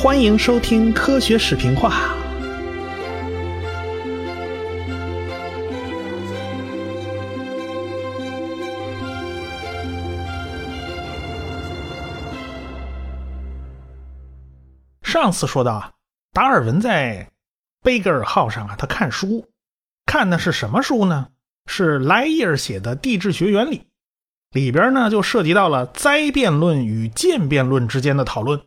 欢迎收听科学视频化。上次说到啊，达尔文在贝格尔号上啊，他看书，看的是什么书呢？是莱伊尔写的《地质学原理》，里边呢就涉及到了灾变论与渐变论之间的讨论。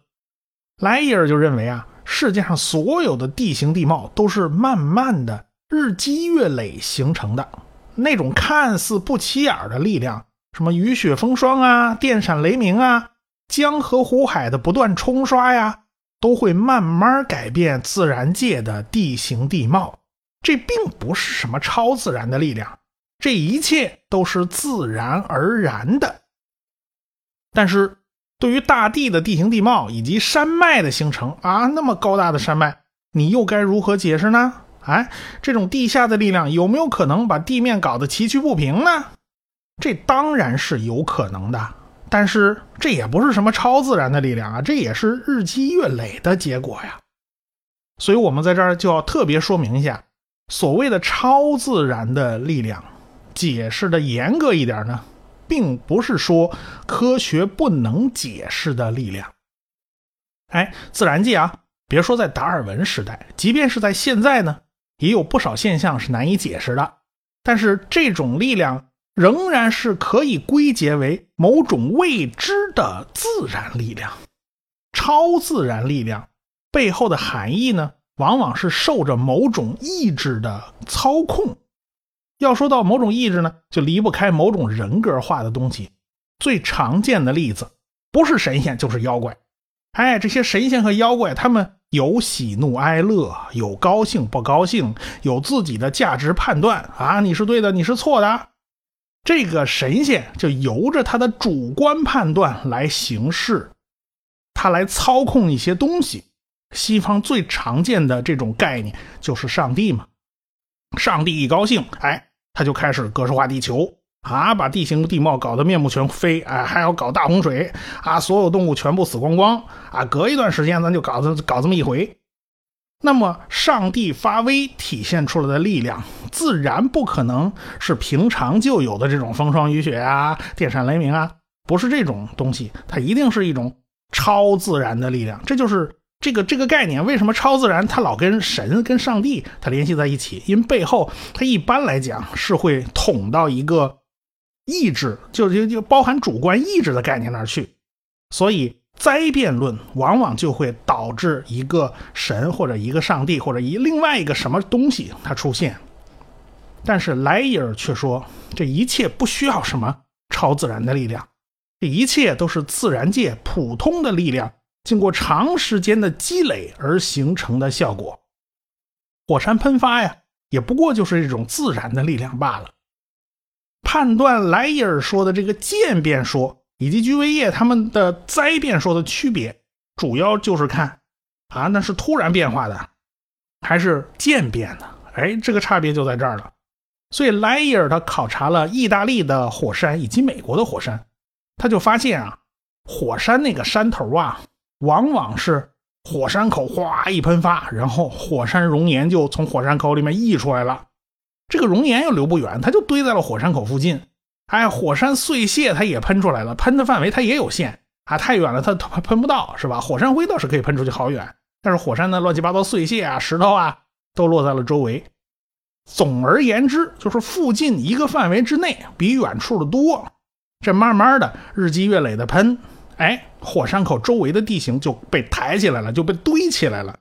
莱伊尔就认为啊，世界上所有的地形地貌都是慢慢的日积月累形成的，那种看似不起眼的力量，什么雨雪风霜啊、电闪雷鸣啊、江河湖海的不断冲刷呀，都会慢慢改变自然界的地形地貌。这并不是什么超自然的力量，这一切都是自然而然的。但是。对于大地的地形地貌以及山脉的形成啊，那么高大的山脉，你又该如何解释呢？哎，这种地下的力量有没有可能把地面搞得崎岖不平呢？这当然是有可能的，但是这也不是什么超自然的力量啊，这也是日积月累的结果呀。所以我们在这儿就要特别说明一下，所谓的超自然的力量，解释的严格一点呢。并不是说科学不能解释的力量。哎，自然界啊，别说在达尔文时代，即便是在现在呢，也有不少现象是难以解释的。但是这种力量仍然是可以归结为某种未知的自然力量。超自然力量背后的含义呢，往往是受着某种意志的操控。要说到某种意志呢，就离不开某种人格化的东西。最常见的例子，不是神仙就是妖怪。哎，这些神仙和妖怪，他们有喜怒哀乐，有高兴不高兴，有自己的价值判断啊，你是对的，你是错的。这个神仙就由着他的主观判断来行事，他来操控一些东西。西方最常见的这种概念就是上帝嘛，上帝一高兴，哎。他就开始格式化地球啊，把地形地貌搞得面目全非，哎，还要搞大洪水啊，所有动物全部死光光啊，隔一段时间咱就搞这搞这么一回。那么，上帝发威体现出来的力量，自然不可能是平常就有的这种风霜雨雪啊、电闪雷鸣啊，不是这种东西，它一定是一种超自然的力量，这就是。这个这个概念为什么超自然？它老跟神、跟上帝它联系在一起，因为背后它一般来讲是会捅到一个意志，就就就包含主观意志的概念那儿去。所以灾变论往往就会导致一个神或者一个上帝或者一另外一个什么东西它出现。但是莱伊尔却说，这一切不需要什么超自然的力量，这一切都是自然界普通的力量。经过长时间的积累而形成的效果，火山喷发呀，也不过就是一种自然的力量罢了。判断莱伊尔说的这个渐变说以及居维叶他们的灾变说的区别，主要就是看啊，那是突然变化的，还是渐变的？哎，这个差别就在这儿了。所以莱伊尔他考察了意大利的火山以及美国的火山，他就发现啊，火山那个山头啊。往往是火山口哗一喷发，然后火山熔岩就从火山口里面溢出来了。这个熔岩又流不远，它就堆在了火山口附近。哎，火山碎屑它也喷出来了，喷的范围它也有限啊，太远了它它喷不到，是吧？火山灰倒是可以喷出去好远，但是火山的乱七八糟碎屑啊、石头啊都落在了周围。总而言之，就是附近一个范围之内比远处的多。这慢慢的日积月累的喷。哎，火山口周围的地形就被抬起来了，就被堆起来了。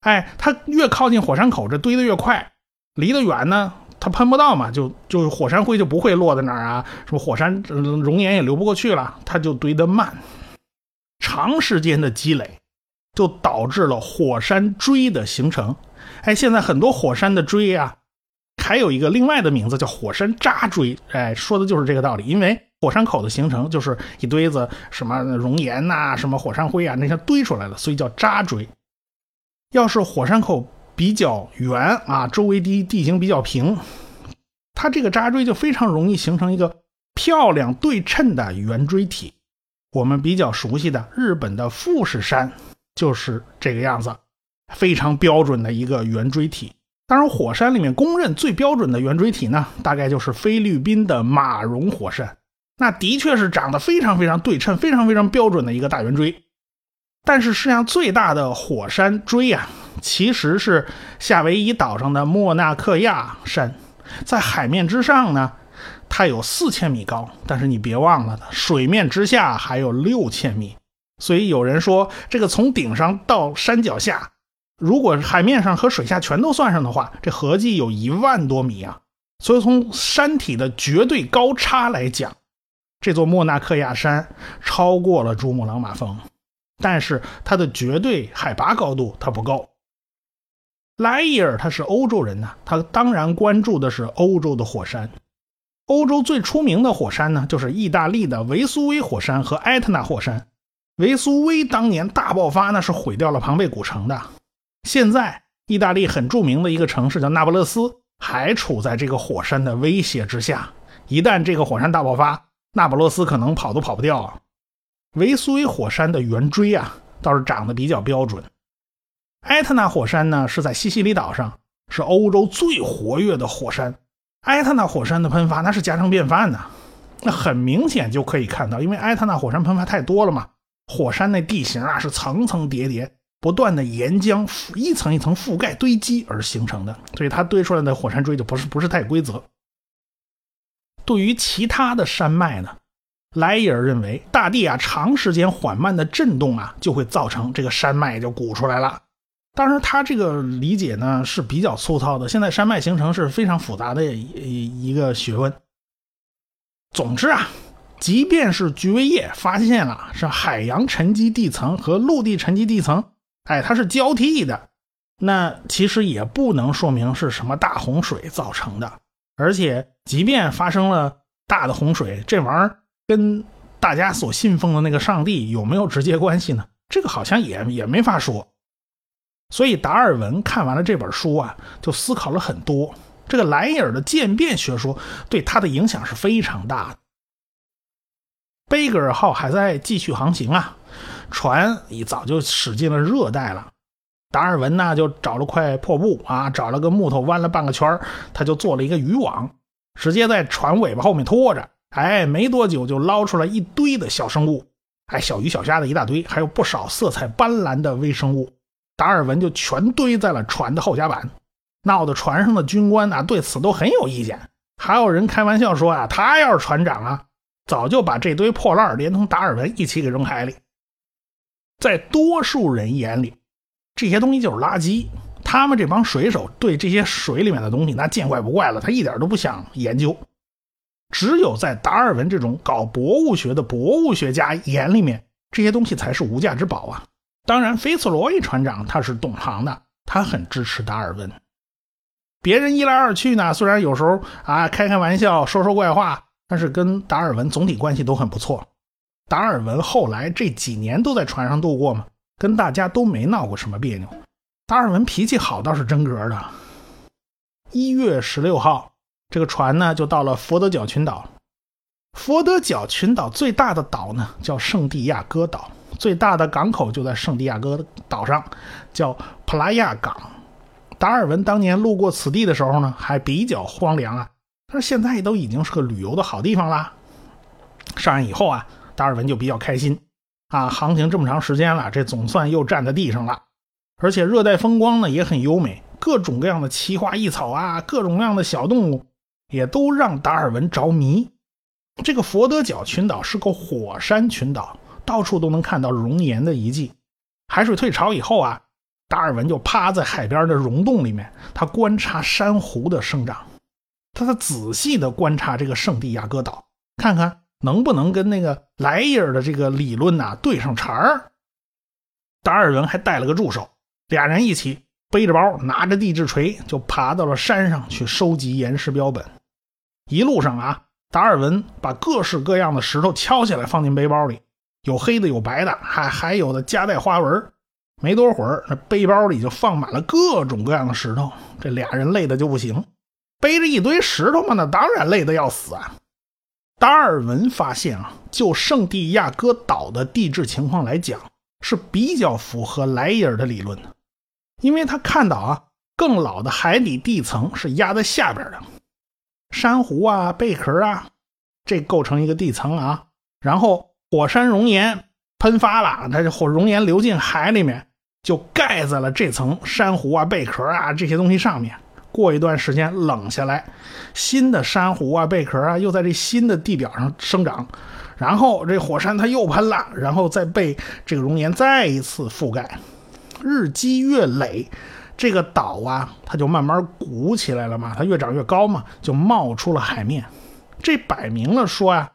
哎，它越靠近火山口，这堆得越快；离得远呢，它喷不到嘛，就就火山灰就不会落在那儿啊，什么火山熔岩也流不过去了，它就堆得慢。长时间的积累，就导致了火山锥的形成。哎，现在很多火山的锥啊，还有一个另外的名字叫火山渣锥。哎，说的就是这个道理，因为。火山口的形成就是一堆子什么熔岩呐，什么火山灰啊，那些堆出来的，所以叫渣锥。要是火山口比较圆啊，周围地地形比较平，它这个渣锥就非常容易形成一个漂亮对称的圆锥体。我们比较熟悉的日本的富士山就是这个样子，非常标准的一个圆锥体。当然，火山里面公认最标准的圆锥体呢，大概就是菲律宾的马荣火山。那的确是长得非常非常对称、非常非常标准的一个大圆锥。但是世界上最大的火山锥啊，其实是夏威夷岛上的莫纳克亚山，在海面之上呢，它有四千米高，但是你别忘了，水面之下还有六千米。所以有人说，这个从顶上到山脚下，如果海面上和水下全都算上的话，这合计有一万多米啊。所以从山体的绝对高差来讲，这座莫纳克亚山超过了珠穆朗玛峰。但是它的绝对海拔高度它不够。莱伊尔他是欧洲人呐，他当然关注的是欧洲的火山。欧洲最出名的火山呢，就是意大利的维苏威火山和埃特纳火山。维苏威当年大爆发，那是毁掉了庞贝古城的。现在意大利很著名的一个城市叫那不勒斯，还处在这个火山的威胁之下。一旦这个火山大爆发，那不勒斯可能跑都跑不掉啊。维苏威火山的圆锥啊，倒是长得比较标准。埃特纳火山呢，是在西西里岛上，是欧洲最活跃的火山。埃特纳火山的喷发那是家常便饭呐，那很明显就可以看到，因为埃特纳火山喷发太多了嘛，火山那地形啊是层层叠叠，不断的岩浆一层一层覆盖堆积而形成的，所以它堆出来的火山锥就不是不是太规则。对于其他的山脉呢？莱伊尔认为，大地啊长时间缓慢的震动啊，就会造成这个山脉就鼓出来了。当然，他这个理解呢是比较粗糙的。现在山脉形成是非常复杂的一一个学问。总之啊，即便是菊维叶发现了是海洋沉积地层和陆地沉积地层，哎，它是交替的，那其实也不能说明是什么大洪水造成的。而且，即便发生了大的洪水，这玩意儿。跟大家所信奉的那个上帝有没有直接关系呢？这个好像也也没法说。所以达尔文看完了这本书啊，就思考了很多。这个莱伊尔的渐变学说对他的影响是非常大的。贝格尔号还在继续航行啊，船已早就驶进了热带了。达尔文呢，就找了块破布啊，找了个木头弯了半个圈他就做了一个渔网，直接在船尾巴后面拖着。哎，没多久就捞出来一堆的小生物，哎，小鱼小虾的一大堆，还有不少色彩斑斓的微生物。达尔文就全堆在了船的后甲板，闹得船上的军官啊对此都很有意见。还有人开玩笑说啊，他要是船长啊，早就把这堆破烂连同达尔文一起给扔海里。在多数人眼里，这些东西就是垃圾。他们这帮水手对这些水里面的东西那见怪不怪了，他一点都不想研究。只有在达尔文这种搞博物学的博物学家眼里面，这些东西才是无价之宝啊！当然，菲茨罗伊船长他是懂行的，他很支持达尔文。别人一来二去呢，虽然有时候啊开开玩笑、说说怪话，但是跟达尔文总体关系都很不错。达尔文后来这几年都在船上度过嘛，跟大家都没闹过什么别扭。达尔文脾气好倒是真格的。一月十六号。这个船呢，就到了佛得角群岛。佛得角群岛最大的岛呢，叫圣地亚哥岛，最大的港口就在圣地亚哥岛上，叫普拉亚港。达尔文当年路过此地的时候呢，还比较荒凉啊，但是现在都已经是个旅游的好地方啦。上岸以后啊，达尔文就比较开心啊，航行这么长时间了，这总算又站在地上了，而且热带风光呢也很优美，各种各样的奇花异草啊，各种各样的小动物。也都让达尔文着迷。这个佛得角群岛是个火山群岛，到处都能看到熔岩的遗迹。海水退潮以后啊，达尔文就趴在海边的溶洞里面，他观察珊瑚的生长，他在仔细的观察这个圣地亚哥岛，看看能不能跟那个莱伊尔的这个理论呐对上茬儿。达尔文还带了个助手，俩人一起背着包，拿着地质锤，就爬到了山上去收集岩石标本。一路上啊，达尔文把各式各样的石头敲下来放进背包里，有黑的，有白的，还还有的夹带花纹。没多会儿，那背包里就放满了各种各样的石头。这俩人累的就不行，背着一堆石头嘛，那当然累的要死啊。达尔文发现啊，就圣地亚哥岛的地质情况来讲，是比较符合莱伊尔的理论的，因为他看到啊，更老的海底地层是压在下边的，珊瑚啊、贝壳啊，这构成一个地层啊，然后火山熔岩喷发了，它这火熔岩流进海里面，就盖在了这层珊瑚啊、贝壳啊这些东西上面。过一段时间冷下来，新的珊瑚啊、贝壳啊又在这新的地表上生长，然后这火山它又喷了，然后再被这个熔岩再一次覆盖，日积月累，这个岛啊它就慢慢鼓起来了嘛，它越长越高嘛，就冒出了海面。这摆明了说啊，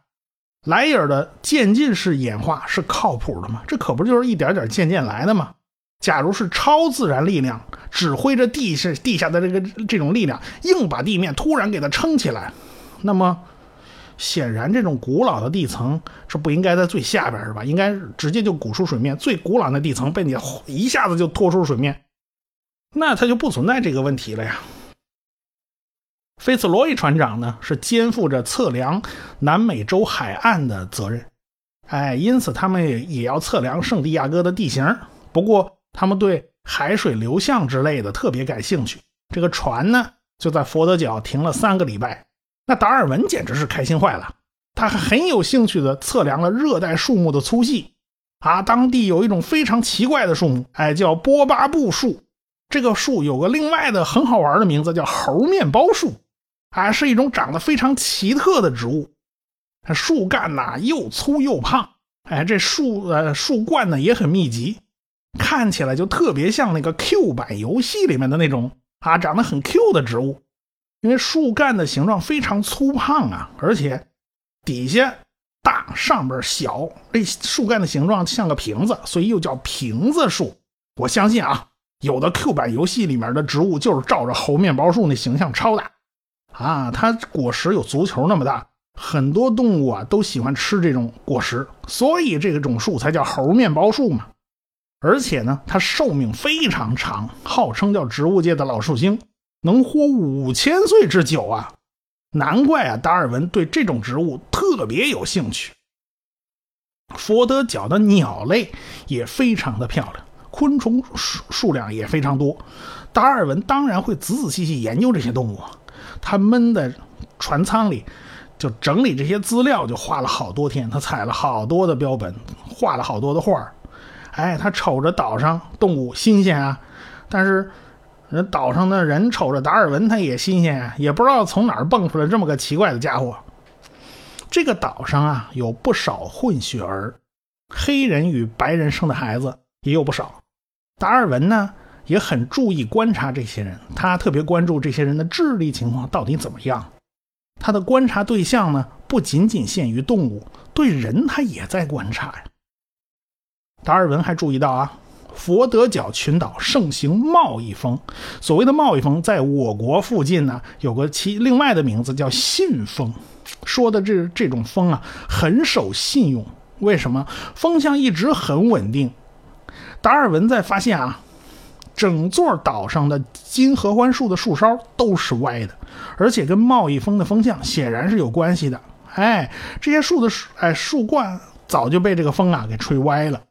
莱尔的渐进式演化是靠谱的嘛？这可不就是一点点渐渐来的吗？假如是超自然力量指挥着地下地下的这个这种力量，硬把地面突然给它撑起来，那么显然这种古老的地层是不应该在最下边是吧？应该直接就鼓出水面。最古老的地层被你一下子就拖出水面，那它就不存在这个问题了呀。菲茨罗伊船长呢是肩负着测量南美洲海岸的责任，哎，因此他们也也要测量圣地亚哥的地形。不过。他们对海水流向之类的特别感兴趣。这个船呢，就在佛得角停了三个礼拜。那达尔文简直是开心坏了，他还很有兴趣地测量了热带树木的粗细。啊，当地有一种非常奇怪的树木，哎，叫波巴布树。这个树有个另外的很好玩的名字，叫猴面包树。啊，是一种长得非常奇特的植物。树干呐又粗又胖，哎，这树呃树冠呢也很密集。看起来就特别像那个 Q 版游戏里面的那种啊，长得很 Q 的植物，因为树干的形状非常粗胖啊，而且底下大，上边小，这树干的形状像个瓶子，所以又叫瓶子树。我相信啊，有的 Q 版游戏里面的植物就是照着猴面包树那形象超大啊，它果实有足球那么大，很多动物啊都喜欢吃这种果实，所以这个种树才叫猴面包树嘛。而且呢，它寿命非常长，号称叫植物界的老寿星，能活五千岁之久啊！难怪啊，达尔文对这种植物特别有兴趣。佛得角的鸟类也非常的漂亮，昆虫数数量也非常多。达尔文当然会仔仔细细研究这些动物，他闷在船舱里就整理这些资料，就花了好多天。他采了好多的标本，画了好多的画哎，他瞅着岛上动物新鲜啊，但是人岛上的人瞅着达尔文他也新鲜啊，也不知道从哪儿蹦出来这么个奇怪的家伙。这个岛上啊有不少混血儿，黑人与白人生的孩子也有不少。达尔文呢也很注意观察这些人，他特别关注这些人的智力情况到底怎么样。他的观察对象呢不仅仅限于动物，对人他也在观察呀。达尔文还注意到啊，佛得角群岛盛行贸易风。所谓的贸易风，在我国附近呢，有个其另外的名字叫信风，说的这这种风啊，很守信用。为什么？风向一直很稳定。达尔文在发现啊，整座岛上的金合欢树的树梢都是歪的，而且跟贸易风的风向显然是有关系的。哎，这些树的树哎树冠早就被这个风啊给吹歪了。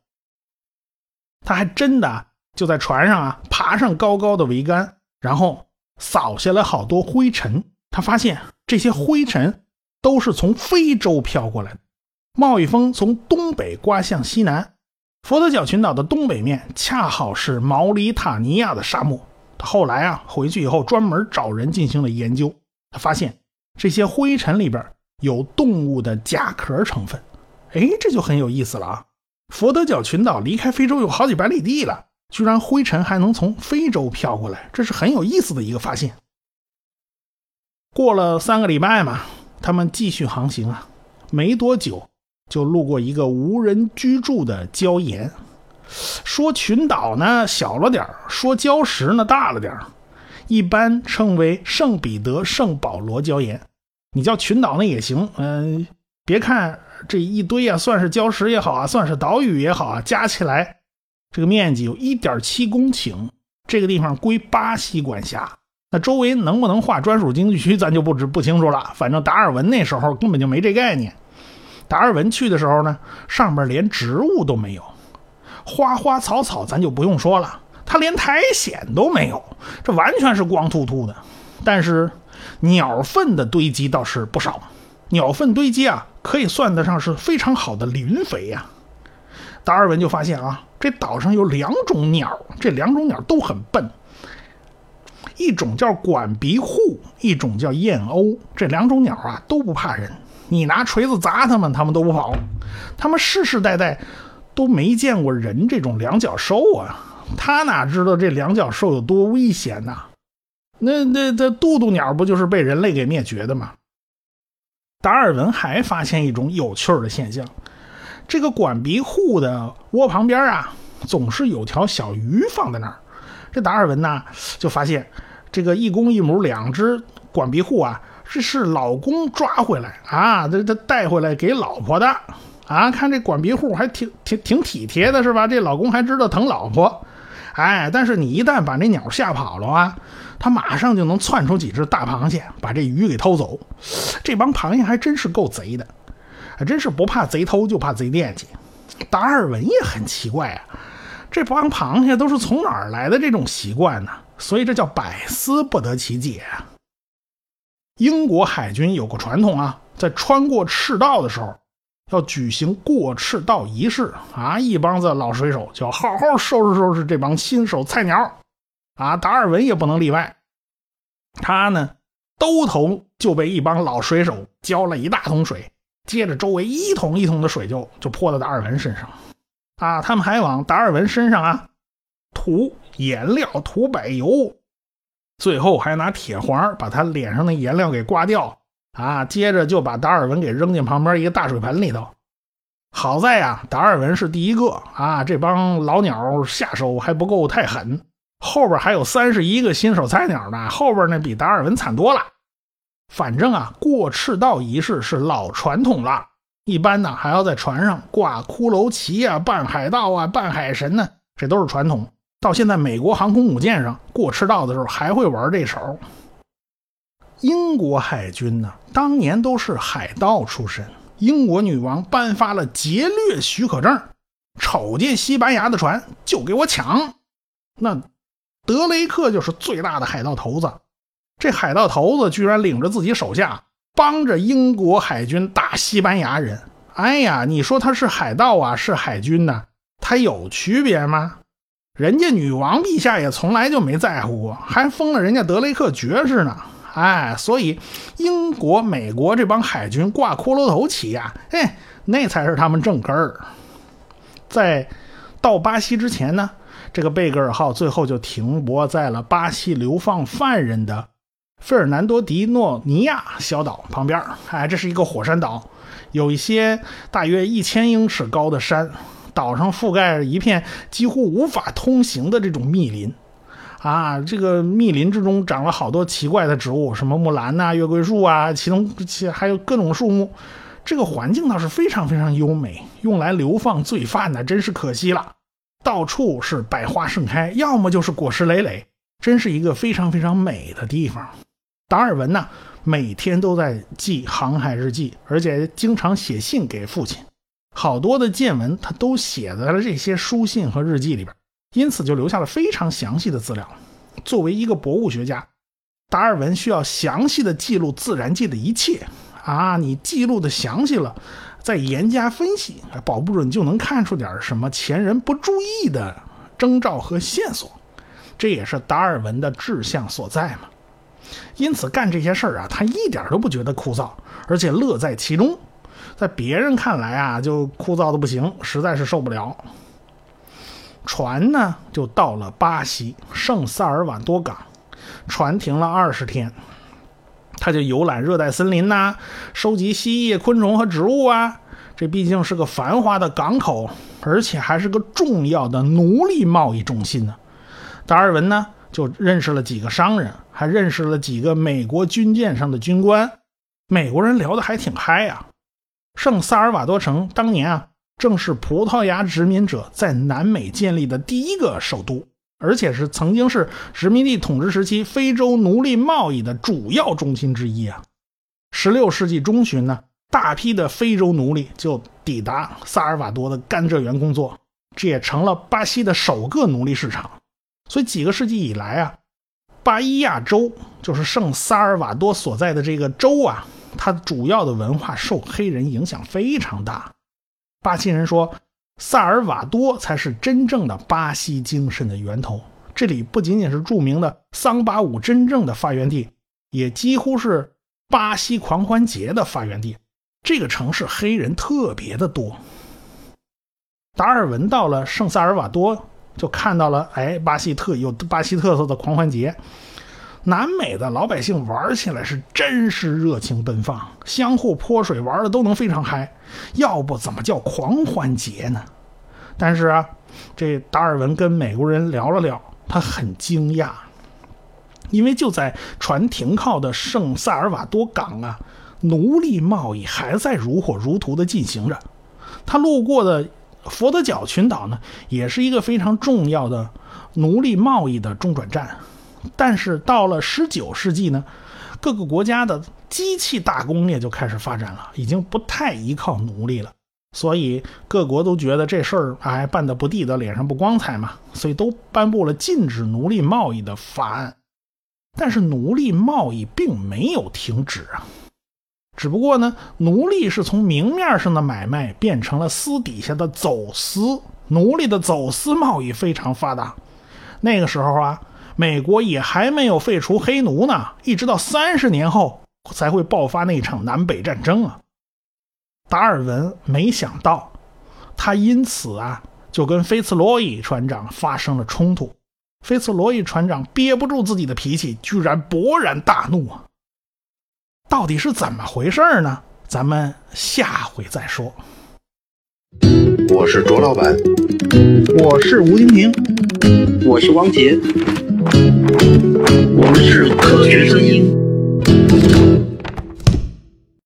他还真的就在船上啊，爬上高高的桅杆，然后扫下来好多灰尘。他发现这些灰尘都是从非洲飘过来的，贸易风从东北刮向西南。佛得角群岛的东北面恰好是毛里塔尼亚的沙漠。他后来啊回去以后，专门找人进行了研究。他发现这些灰尘里边有动物的甲壳成分。哎，这就很有意思了啊。佛得角群岛离开非洲有好几百里地了，居然灰尘还能从非洲飘过来，这是很有意思的一个发现。过了三个礼拜嘛，他们继续航行啊，没多久就路过一个无人居住的礁岩。说群岛呢小了点说礁石呢大了点一般称为圣彼得圣保罗礁岩。你叫群岛那也行，嗯，别看。这一堆啊，算是礁石也好啊，算是岛屿也好啊，加起来这个面积有1.7公顷。这个地方归巴西管辖。那周围能不能划专属经济区，咱就不知不清楚了。反正达尔文那时候根本就没这概念。达尔文去的时候呢，上面连植物都没有。花花草草咱就不用说了，它连苔藓都没有，这完全是光秃秃的。但是鸟粪的堆积倒是不少，鸟粪堆积啊，可以算得上是非常好的磷肥呀。达尔文就发现啊，这岛上有两种鸟，这两种鸟都很笨。一种叫管鼻户，一种叫燕鸥。这两种鸟啊都不怕人，你拿锤子砸它们，它们都不跑。它们世世代代都没见过人这种两脚兽啊，它哪知道这两脚兽有多危险呐？那那那渡渡鸟不就是被人类给灭绝的吗？达尔文还发现一种有趣儿的现象，这个管鼻户的窝旁边啊，总是有条小鱼放在那儿。这达尔文呢就发现。这个一公一母两只管鼻户啊，这是老公抓回来啊，这这带回来给老婆的啊。看这管鼻户还挺挺挺体贴的，是吧？这老公还知道疼老婆，哎，但是你一旦把那鸟吓跑了啊，它马上就能窜出几只大螃蟹，把这鱼给偷走。这帮螃蟹还真是够贼的，还真是不怕贼偷，就怕贼惦记。达尔文也很奇怪啊，这帮螃蟹都是从哪儿来的这种习惯呢？所以这叫百思不得其解啊。英国海军有个传统啊，在穿过赤道的时候，要举行过赤道仪式啊，一帮子老水手就好好收拾收拾这帮新手菜鸟啊。达尔文也不能例外，他呢兜头就被一帮老水手浇了一大桶水，接着周围一桶一桶的水就就泼到达尔文身上啊，他们还往达尔文身上啊涂。颜料涂柏油，最后还拿铁环把他脸上的颜料给刮掉啊！接着就把达尔文给扔进旁边一个大水盆里头。好在呀，达尔文是第一个啊，这帮老鸟下手还不够太狠，后边还有三十一个新手菜鸟呢，后边那比达尔文惨多了。反正啊，过赤道仪式是老传统了，一般呢还要在船上挂骷髅旗啊，扮海盗啊，扮海神呢，这都是传统。到现在，美国航空母舰上过赤道的时候还会玩这手。英国海军呢，当年都是海盗出身。英国女王颁发了劫掠许可证，瞅见西班牙的船就给我抢。那德雷克就是最大的海盗头子，这海盗头子居然领着自己手下帮着英国海军打西班牙人。哎呀，你说他是海盗啊，是海军呢？他有区别吗？人家女王陛下也从来就没在乎过，还封了人家德雷克爵士呢。哎，所以英国、美国这帮海军挂骷髅头旗呀，哎，那才是他们正根儿。在到巴西之前呢，这个贝格尔号最后就停泊在了巴西流放犯人的费尔南多·迪诺尼亚小岛旁边。哎，这是一个火山岛，有一些大约一千英尺高的山。岛上覆盖着一片几乎无法通行的这种密林，啊，这个密林之中长了好多奇怪的植物，什么木兰呐、月桂树啊，其中其还有各种树木。这个环境倒是非常非常优美，用来流放罪犯呢，真是可惜了。到处是百花盛开，要么就是果实累累，真是一个非常非常美的地方。达尔文呢，每天都在记航海日记，而且经常写信给父亲。好多的见闻，他都写在了这些书信和日记里边，因此就留下了非常详细的资料。作为一个博物学家，达尔文需要详细的记录自然界的一切啊！你记录的详细了，再严加分析，保不准就能看出点什么前人不注意的征兆和线索。这也是达尔文的志向所在嘛。因此干这些事儿啊，他一点都不觉得枯燥，而且乐在其中。在别人看来啊，就枯燥的不行，实在是受不了。船呢，就到了巴西圣萨尔瓦多港，船停了二十天，他就游览热带森林呐，收集蜥蜴、昆虫和植物啊。这毕竟是个繁华的港口，而且还是个重要的奴隶贸易中心呢。达尔文呢，就认识了几个商人，还认识了几个美国军舰上的军官。美国人聊得还挺嗨呀。圣萨尔瓦多城当年啊，正是葡萄牙殖民者在南美建立的第一个首都，而且是曾经是殖民地统治时期非洲奴隶贸易的主要中心之一啊。十六世纪中旬呢，大批的非洲奴隶就抵达萨尔瓦多的甘蔗园工作，这也成了巴西的首个奴隶市场。所以几个世纪以来啊，巴伊亚州就是圣萨尔瓦多所在的这个州啊，它主要的文化受黑人影响非常大。巴西人说，萨尔瓦多才是真正的巴西精神的源头。这里不仅仅是著名的桑巴舞真正的发源地，也几乎是巴西狂欢节的发源地。这个城市黑人特别的多。达尔文到了圣萨尔瓦多，就看到了，哎，巴西特有巴西特色的狂欢节。南美的老百姓玩起来是真是热情奔放，相互泼水，玩的都能非常嗨。要不怎么叫狂欢节呢？但是啊，这达尔文跟美国人聊了聊。他很惊讶，因为就在船停靠的圣萨尔瓦多港啊，奴隶贸易还在如火如荼地进行着。他路过的佛得角群岛呢，也是一个非常重要的奴隶贸易的中转站。但是到了十九世纪呢，各个国家的机器大工业就开始发展了，已经不太依靠奴隶了。所以各国都觉得这事儿哎办得不地道，脸上不光彩嘛，所以都颁布了禁止奴隶贸易的法案。但是奴隶贸易并没有停止啊，只不过呢，奴隶是从明面上的买卖变成了私底下的走私，奴隶的走私贸易非常发达。那个时候啊，美国也还没有废除黑奴呢，一直到三十年后才会爆发那场南北战争啊。达尔文没想到，他因此啊就跟菲茨罗伊船长发生了冲突。菲茨罗伊船长憋不住自己的脾气，居然勃然大怒啊！到底是怎么回事呢？咱们下回再说。我是卓老板，我是吴金平，我是王杰，我们是科学声音。